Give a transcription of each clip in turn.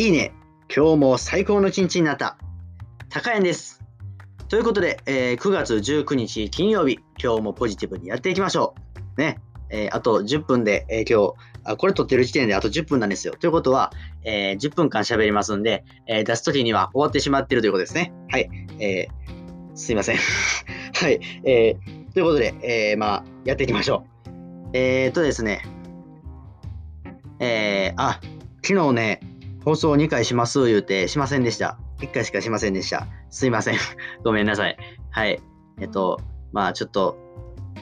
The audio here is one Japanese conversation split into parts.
いいね。今日も最高の一日になった。高谷です。ということで、えー9月19日金曜日、今日もポジティブにやっていきましょう。ね。えーあと10分で、えー今日あ、これ撮ってる時点であと10分なんですよ。ということは、え10分間喋りますんで、えー出す時には終わってしまってるということですね。はい。えーすいません。はい。えーということで、えまあ、やっていきましょう。えー、とですね、えー、あ、昨日ね、放送2回します言うてしませんでした。1回しかしませんでした。すいません。ごめんなさい。はい。えっと、まあちょっと、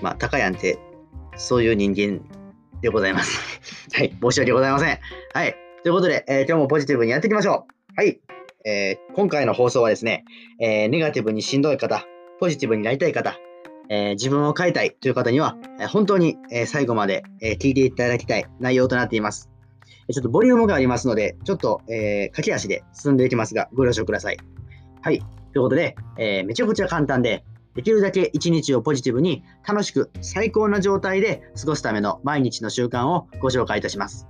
まあ、高やんって、そういう人間でございます。はい。申し訳ございません。はい。ということで、えー今日もポジティブにやっていきましょう。はい。えー今回の放送はですね、えーネガティブにしんどい方、ポジティブになりたい方、えー自分を変えたいという方には、えー本当に、えー最後まで、えー聞いていただきたい内容となっています。ちょっとボリュームがありますので、ちょっと、えー駆け足で進んでいきますが、ご了承ください。はい。ということで、えーめちゃくちゃ簡単で、できるだけ一日をポジティブに楽しく最高な状態で過ごすための毎日の習慣をご紹介いたします。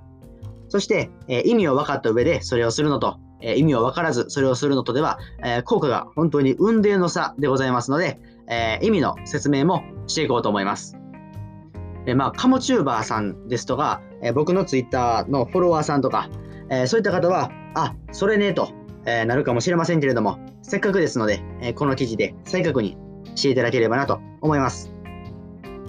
そして、えー意味を分かった上でそれをするのと、えー意味を分からずそれをするのとでは、えー効果が本当に運命の差でございますので、え意味の説明もしていこうと思います。えまあ、カモチューバーさんですとか、えー僕のツイッターのフォロワーさんとか、えそういった方は、あ、それねと、えなるかもしれませんけれども、せっかくですので、えこの記事で再確認していただければなと思います。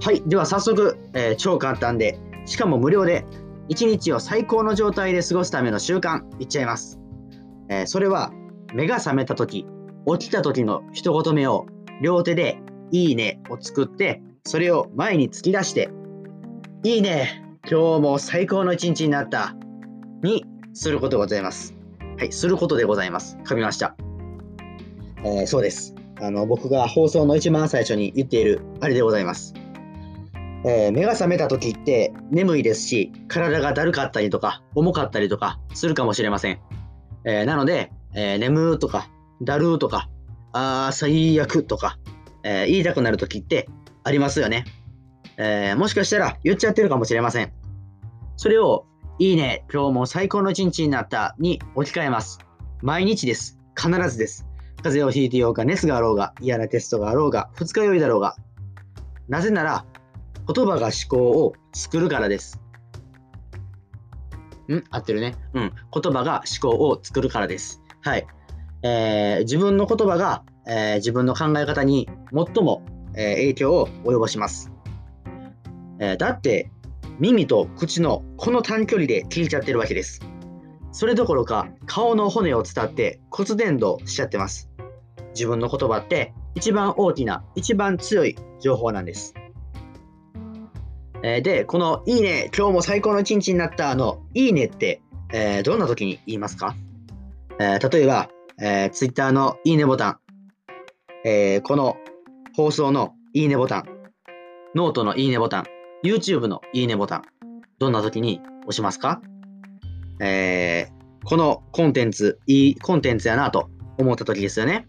はい、では早速、え超簡単で、しかも無料で、一日を最高の状態で過ごすための習慣、いっちゃいます。えそれは、目が覚めた時起きた時の一言目を両手で「いいね」を作ってそれを前に突き出して「いいね今日も最高の一日になった」にすることでございます。はい、することでございます。噛みました。えーそうです。あの僕が放送の一番最初に言っているあれでございます。えー目が覚めた時って眠いですし体がだるかったりとか重かったりとかするかもしれません。えーなので、えー眠ーとかだるとかあー最悪とか、え言いたくなる時ってありますよね、えーもしかしたら言っちゃってるかもしれません。それをいいね、今日も最高の一日になったに置き換えます。毎日です。必ずです。風邪をひいてようが、熱があろうが、嫌なテストがあろうが、二日酔いだろうが。なぜなら、言葉が思考を作るからです。ん？合ってるね。うん。言葉が思考を作るからです。はい。えー自分の言葉が、えー自分の考え方に最も、えー影響を及ぼします。えーだって、耳と口のこの短距離で聞いちゃってるわけです。それどころか、顔の骨を伝って骨伝導しちゃってます。自分の言葉って一番大きな、一番強い情報なんです。えーで、このいいね、今日も最高の一日になったあのいいねって、えーどんな時に言いますか、えー例えば、え、Twitter のいいねボタン、えーこの放送のいいねボタン、ノートのいいねボタン、YouTube のいいねボタン、どんな時に押しますか、えーこのコンテンツ、いいコンテンツやなと思った時ですよね。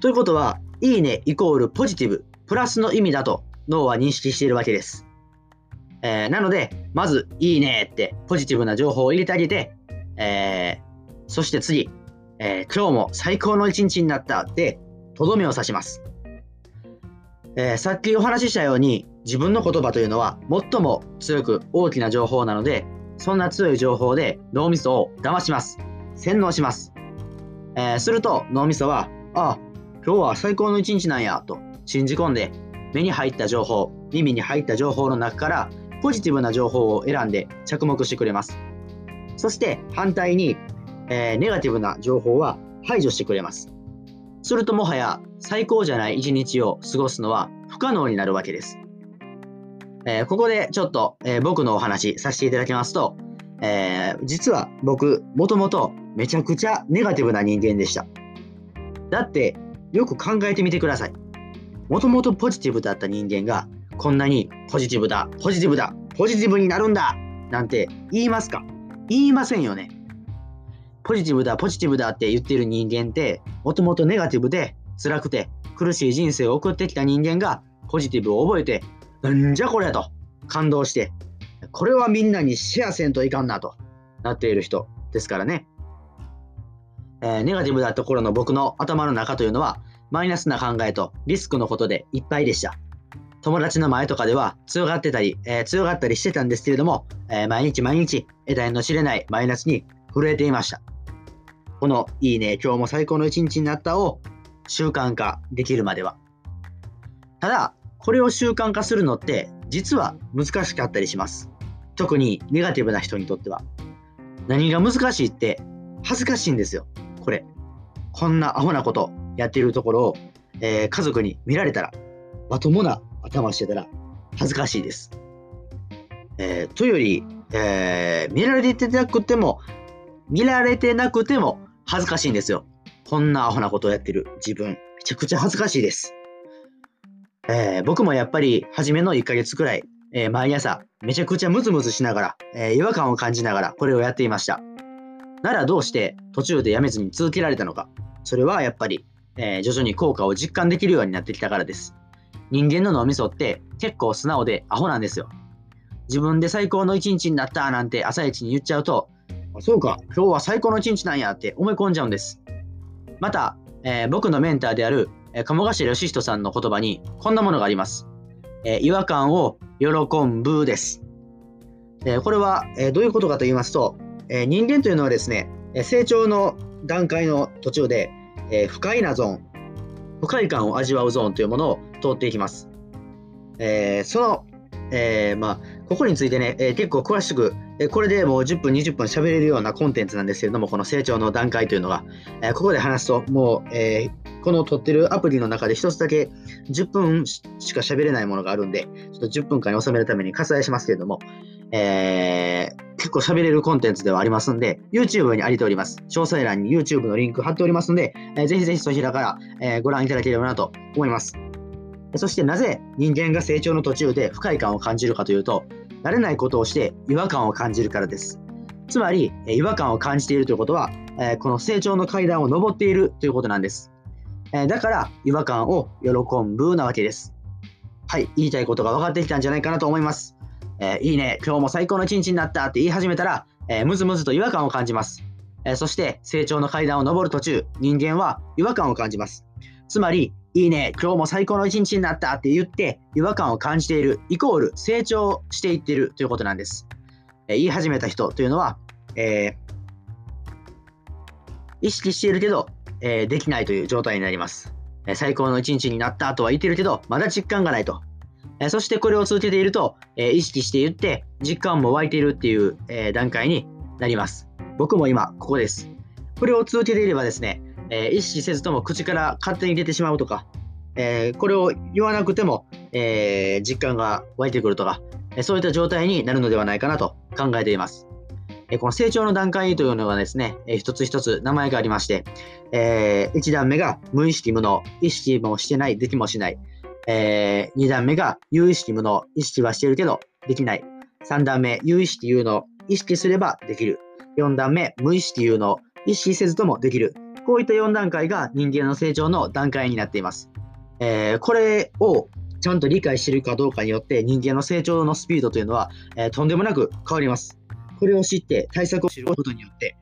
ということは、いいねイコールポジティブ、プラスの意味だと脳は認識しているわけです。えーなので、まず、いいねってポジティブな情報を入れてあげて、えーそして次、えー今日も最高の一日になったって、とどめを刺します。えーさっきお話ししたように、自分の言葉というのは最も強く大きな情報なので、そんな強い情報で脳みそを騙します。洗脳します。えーすると脳みそは、あ、今日は最高の一日なんやと信じ込んで、目に入った情報、耳に入った情報の中からポジティブな情報を選んで着目してくれます。そして反対に、えーネガティブな情報は排除してくれます。するともはや最高じゃない一日を過ごすのは不可能になるわけです。えーここでちょっと、えー僕のお話させていただきますと、えー実は僕もともとめちゃくちゃネガティブな人間でした。だってよく考えてみてください。もともとポジティブだった人間がこんなにポジティブだ、ポジティブだ、ポジティブになるんだなんて言いますか？言いませんよね。ポジティブだ、ポジティブだって言ってる人間って、もともとネガティブで辛くて苦しい人生を送ってきた人間がポジティブを覚えて、なんじゃこれと感動して、これはみんなにシェアせんといかんなとなっている人ですからね。えー、ネガティブだった頃の僕の頭の中というのは、マイナスな考えとリスクのことでいっぱいでした。友達の前とかでは強がってたり、えー、強がったりしてたんですけれども、えー、毎日毎日得体の知れないマイナスに震えていました。このいいね、今日も最高の一日になったを習慣化できるまでは。ただ、これを習慣化するのって実は難しかったりします。特にネガティブな人にとっては。何が難しいって恥ずかしいんですよ。これ。こんなアホなことやってるところを、えー、家族に見られたら、まともな頭してたら恥ずかしいです。えー、というより、えー、見られてなくても、見られてなくても恥ずかしいんですよ。こんなアホなことをやってる自分、めちゃくちゃ恥ずかしいです。えー、僕もやっぱり初めの1ヶ月くらい、えー、毎朝めちゃくちゃムズムズしながら、えー、違和感を感じながらこれをやっていました。ならどうして途中でやめずに続けられたのか。それはやっぱり、え徐々に効果を実感できるようになってきたからです。人間の脳みそって結構素直でアホなんですよ。自分で最高の一日になったなんて朝一に言っちゃうと、そうか、今日は最高の一日なんやって思い込んじゃうんです。また、えー、僕のメンターである、えー、鴨頭義人さんの言葉にこんなものがあります。えー、違和感を喜ぶです。えこれは、えどういうことかと言いますと、え人間というのはですね、成長の段階の途中で、え不快なゾーン、不快感を味わうゾーンというものを通っていきます。えその、えまあ、ここについてね、え結構詳しく、えこれでもう10分、20分喋れるようなコンテンツなんですけれども、この成長の段階というのが、えここで話すと、もう、えこの撮ってるアプリの中で一つだけ10分しか喋れないものがあるんで、ちょっと10分間に収めるために割愛しますけれども、えー、結構喋れるコンテンツではありますんで、YouTube にありております。詳細欄に YouTube のリンク貼っておりますんで、えー、ぜひぜひそちらから、えー、ご覧いただければなと思います。そしてなぜ人間が成長の途中で不快感を感じるかというと、慣れないことをして違和感を感じるからです。つまり、違和感を感じているということは、この成長の階段を上っているということなんです。だから、違和感を喜ぶなわけです。はい、言いたいことが分かってきたんじゃないかなと思います。え、いいね、今日も最高の一日になったって言い始めたら、えー、むずむずと違和感を感じます。え、そして、成長の階段を上る途中、人間は違和感を感じます。つまり、いいね、今日も最高の一日になったって言って違和感を感じている、イコール成長していってるということなんです。えー、言い始めた人というのは、えー、意識しているけど、えー、できないという状態になります。え最高の一日になったとは言ってるけど、まだ実感がないと。えそしてこれを続けていると、え意識していって、実感も湧いているっていう、え段階になります。僕も今、ここです。これを続けていればですね、えー、意識せずとも口から勝手に出てしまうとか、えー、これを言わなくても、えー、実感が湧いてくるとか、えそういった状態になるのではないかなと考えています。えこの成長の段階というのがですね、え一つ一つ名前がありまして、え1段目が無意識無能、意識もしてない、できもしない。え2段目が有意識無能、意識はしてるけどできない。3段目、有意識有能、意識すればできる。4段目、無意識有能、意識せずともできる。こういった4段階が人間の成長の段階になっています。えー、これをちゃんと理解しているかどうかによって人間の成長のスピードというのは、えー、とんでもなく変わります。これを知って対策を知ることによって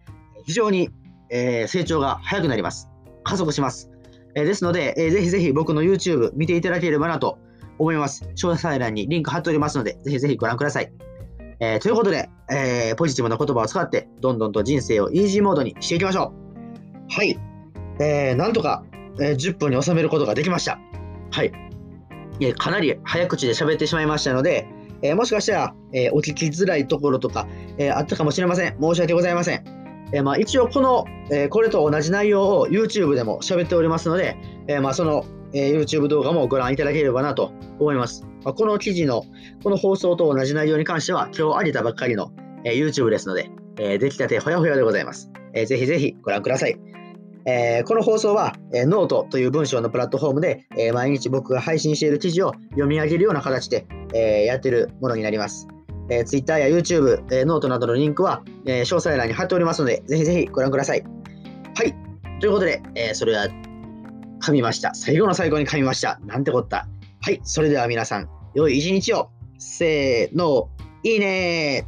非常に、えー、成長が早くなります。加速します。えですので、えー、ぜひぜひ僕の YouTube 見ていただければなと思います。詳細欄にリンク貼っておりますので、ぜひぜひご覧ください。え、ということで、えー、ポジティブな言葉を使って、どんどんと人生をイージーモードにしていきましょう。はい。えー、なんとか、えー、10分に収めることができました。はい。えかなり早口で喋ってしまいましたので、えー、もしかしたら、えお聞きづらいところとか、えあったかもしれません。申し訳ございません。えまあ、一応この、えこれと同じ内容を YouTube でも喋っておりますので、えまあ、その、え YouTube 動画もご覧いただければなと思います。まあ、この記事の、この放送と同じ内容に関しては、今日あげたばっかりの、え YouTube ですので、え出来たてほやほやでございます。えー、ぜひぜひご覧ください。えー、この放送は、えー、ノートという文章のプラットフォームで、えー、毎日僕が配信している記事を読み上げるような形で、えやっているものになります。えー、Twitter や YouTube、えノートなどのリンクは、え詳細欄に貼っておりますので、ぜひぜひご覧ください。はい。ということで、えそれは噛みました。最後の最後に噛みました。なんてこった。はい。それでは皆さん、良い一日を。せーの、いいね